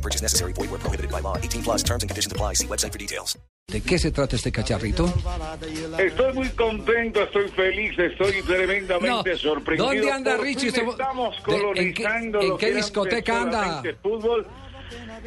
No purchase necessary. Void where prohibited by law. 18 plus terms and conditions apply. See website for details. ¿De qué se trata este cacharrito? Estoy muy contento, estoy feliz, estoy tremendamente No, sorprendido. ¿dónde anda Richie? Estamos ¿en qué- colonizando en qué discoteca anda? Fútbol.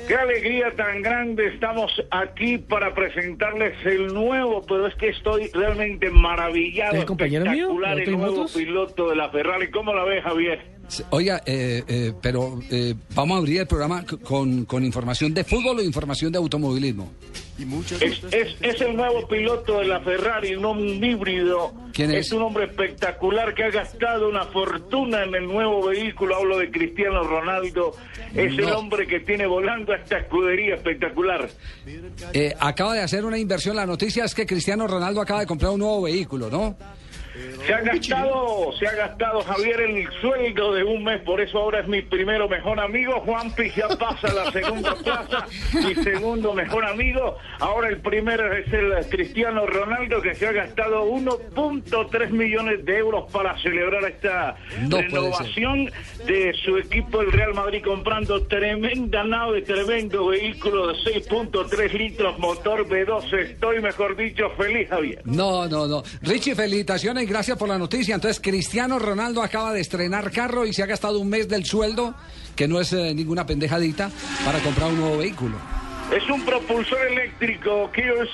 Qué alegría tan grande. Estamos aquí para presentarles el nuevo, pero es que estoy realmente maravillado. ¿Es compañero mío? espectacular, ¿De el y nuevo Motos? piloto de la Ferrari. ¿Cómo la ves, Javier? Oiga, eh, eh, pero eh, vamos a abrir el programa con, con información de fútbol o información de automovilismo. Es, es, es el nuevo piloto de la Ferrari, un hombre un híbrido. ¿Quién es? un hombre espectacular que ha gastado una fortuna en el nuevo vehículo. Hablo de Cristiano Ronaldo. Es el hombre que tiene esta escudería espectacular. Eh, acaba de hacer una inversión. La noticia es que Cristiano Ronaldo acaba de comprar un nuevo vehículo, ¿no? Se ha gastado, se ha gastado Javier el sueldo de un mes, por eso ahora es mi primero mejor amigo. Juanpi ya pasa a la segunda plaza, mi segundo mejor amigo. Ahora el primero es el Cristiano Ronaldo que se ha gastado 1.3 millones de euros para celebrar esta No renovación de su equipo el Real Madrid comprando tremenda nave, tremendo vehículo de 6.3 litros, motor B12. Estoy, mejor dicho, feliz, Javier. No, no, no. Richie, felicitaciones gracias por la noticia. Entonces, Cristiano Ronaldo acaba de estrenar carro y se ha gastado un mes del sueldo, que no es eh, ninguna pendejadita, para comprar un nuevo vehículo. Es un propulsor eléctrico Kios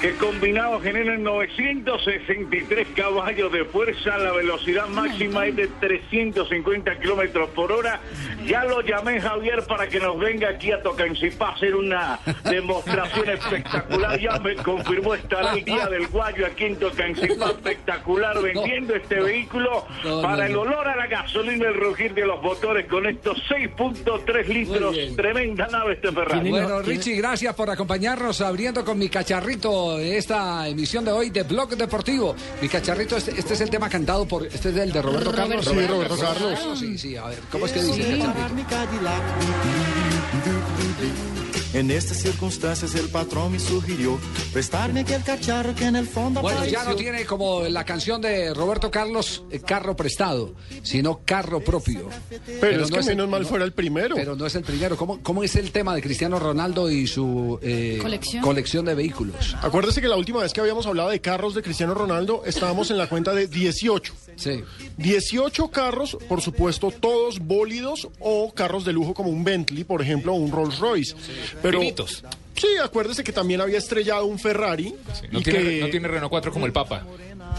que combinado generan 963 caballos de fuerza. La velocidad máxima es de 350 kilómetros por hora. Ya lo llamé Javier para que nos venga aquí a Tocancipá a hacer una demostración espectacular. Ya me confirmó estará el día del guayo aquí en Tocancipá espectacular vendiendo este vehículo para el olor a la gasolina, el rugir de los motores con estos 6.3 litros. Tremenda nave este Ferrari. ¿Tiene- Bueno, no, tiene- Richie, gracias por acompañarnos abriendo con mi cacharrito esta emisión de hoy de Blog Deportivo. Mi cacharrito, este, este es el tema cantado por. Este es el de Roberto Carlos. Sí, Roberto Carlos. Sí, sí, a ver, ¿cómo es que dice cacharrito? En estas circunstancias el patrón me sugirió prestarme aquel cacharro que en el fondo Bueno, ya no tiene como la canción de Roberto Carlos, eh, carro prestado, sino carro propio. Pero, es no que el- menos mal no- fuera el primero. Pero no es el primero. ¿Cómo, cómo es el tema de Cristiano Ronaldo y su eh, ¿Colección? de vehículos? Acuérdese que la última vez que habíamos hablado de carros de Cristiano Ronaldo estábamos en la cuenta de 18. Sí. 18 carros, por supuesto, todos bólidos o carros de lujo como un Bentley, por ejemplo, o un Rolls Royce. Pero Sí, acuérdese que también había estrellado un Ferrari. No y tiene, que... no tiene Renault 4 como el Papa.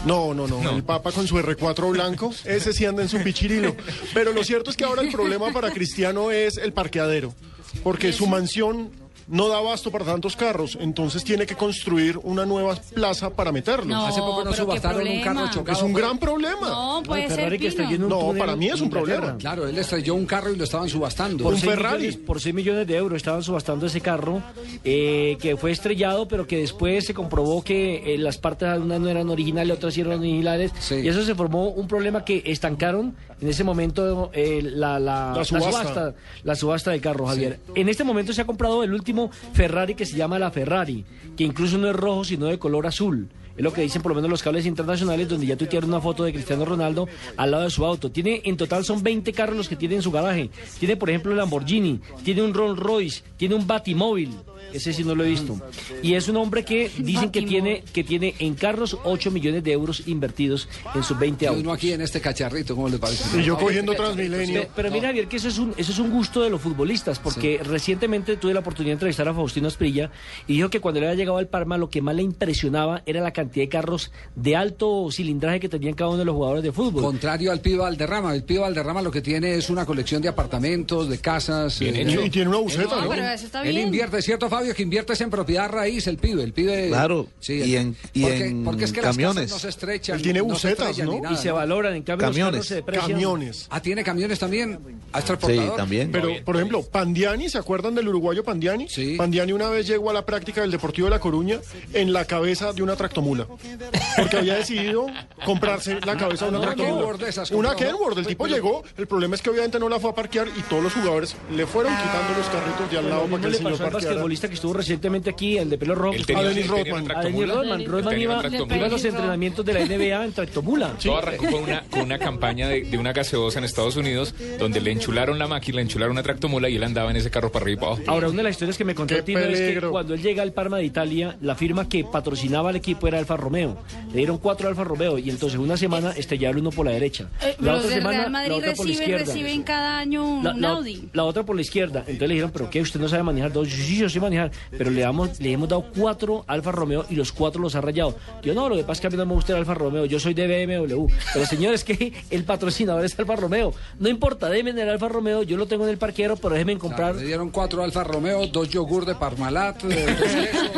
No, no, no, El Papa con su R4 blanco, ese sí anda en su pichirilo. Pero lo cierto es que ahora el problema para Cristiano es el parqueadero. Porque su mansión no da abasto para tantos carros. Entonces tiene que construir una nueva plaza para meterlos. No, Hace poco no pero qué subastaron un carro chocado. Es un gran problema. No, puede ser Ferrari que Pino. un No, para mí es un problema. Claro, él estrelló un carro y lo estaban subastando. Por seis Ferrari. millones- por 6 millones de euros estaban subastando ese carro eh, que fue estrellado, pero que después se comprobó que eh, las partes unas no eran originales, otras sí eran originales. Sí. Y eso se formó un problema que estancaron en ese momento eh, la, la, La subasta. la subasta del carro, Javier. En este momento se ha comprado el último Ferrari que se llama la Ferrari, que incluso no es rojo, sino de color azul. Es lo que dicen por lo menos los cables internacionales, donde ya tuitearon una foto de Cristiano Ronaldo al lado de su auto. Tiene, en total son 20 carros los que tiene en su garaje. Tiene, por ejemplo, el Lamborghini, tiene un Rolls Royce, tiene un Batimóvil. Ese sí no lo he visto. Y es un hombre que dicen que tiene, que tiene en carros 8 millones de euros invertidos en sus 20 Y autos. uno aquí en este cacharrito, ¿cómo le parece? Y yo cogiendo Transmilenio. Pe- Pero mira, Javier, que eso es un, eso es un gusto de los futbolistas, porque recientemente tuve la oportunidad de entrevistar a Faustino Asprilla y dijo que cuando él había llegado al Parma lo que más le impresionaba era la cantidad de carros de alto cilindraje que tenían cada uno de los jugadores de fútbol. Contrario al Pibe Valderrama. El Pibe Valderrama lo que tiene es una colección de apartamentos, de casas. Bien eh, hecho. Y tiene una buceta, No, ¿no? pero eso está Él invierte, ¿cierto, Fabio? Que invierte es en propiedad raíz, el pibe. El pibe. Claro, Sí, y en- y porque, en porque es que las camiones. casas no se estrechan. Él tiene bucetas, y se valoran, en cambio Camiones. se. Camiones. Ah, tiene camiones también. ¿Ah, es Sí, transportador? también. Pero, por ejemplo, Pandiani, ¿se acuerdan del uruguayo Pandiani? Sí. Pandiani una vez llegó a la práctica del Deportivo de La Coruña en la cabeza de una tractomula. Porque había decidido comprarse la cabeza de una tractomula. Kenworth de esas Una. Kenworth. El tipo llegó. El problema es que obviamente no la fue a parquear y todos los jugadores le fueron quitando los carritos de al lado para que el le señor pasó al parqueara. basquetbolista que estuvo recientemente aquí, el de pelo rojo. Él tenía- A Dennis Rodman. A Dennis. Rodman. Rodman iba, a los entrenamientos de la NBA en tractomula. Todo arrancó con una, con una campaña de, de una gaseosa en Estados Unidos donde le enchularon la máquina, le enchularon una tractomula y él andaba en ese carro para arriba y para abajo. Ahora, una de las historias que me contó Tino es que cuando él llega al Parma de Italia, la firma que patrocinaba al equipo era Alfa Romeo. Le dieron cuatro Alfa Romeo y entonces una semana estrellaron uno por la derecha. Eh, La los otra del semana, Real Madrid la otra por la reciben, izquierda. reciben cada año un La, la- Audi. la otra por la izquierda. Entonces le dijeron, ¿pero qué? ¿Usted no sabe manejar dos? Sí, sí, yo sé manejar. Pero le, damos, le hemos dado cuatro Alfa Romeo y los cuatro los ha rayado. Yo no, lo que pasa es que a mí no me gusta el Alfa Romeo. Yo soy de BMW. Pero señores, que el patrocinador es Alfa Romeo. No importa, denme el Alfa Romeo. Yo lo tengo en el parquero, pero déjenme comprar. Le dieron cuatro Alfa Romeo, dos yogur de Parmalat, dos quesos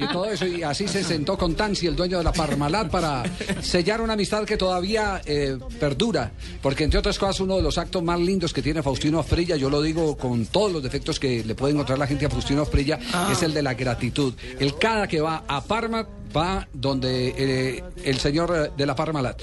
y todo eso. Y así se sentó con Tansi, el dueño de la Parmalat, para sellar una amistad que todavía eh, perdura. Porque, entre otras cosas, uno de los actos más lindos que tiene Faustino Asprilla, yo lo digo con todos los defectos que le puede encontrar la gente a Faustino Asprilla, es el de la gratitud. El cada que va a Parma va donde eh, el señor eh, de la Parmalat.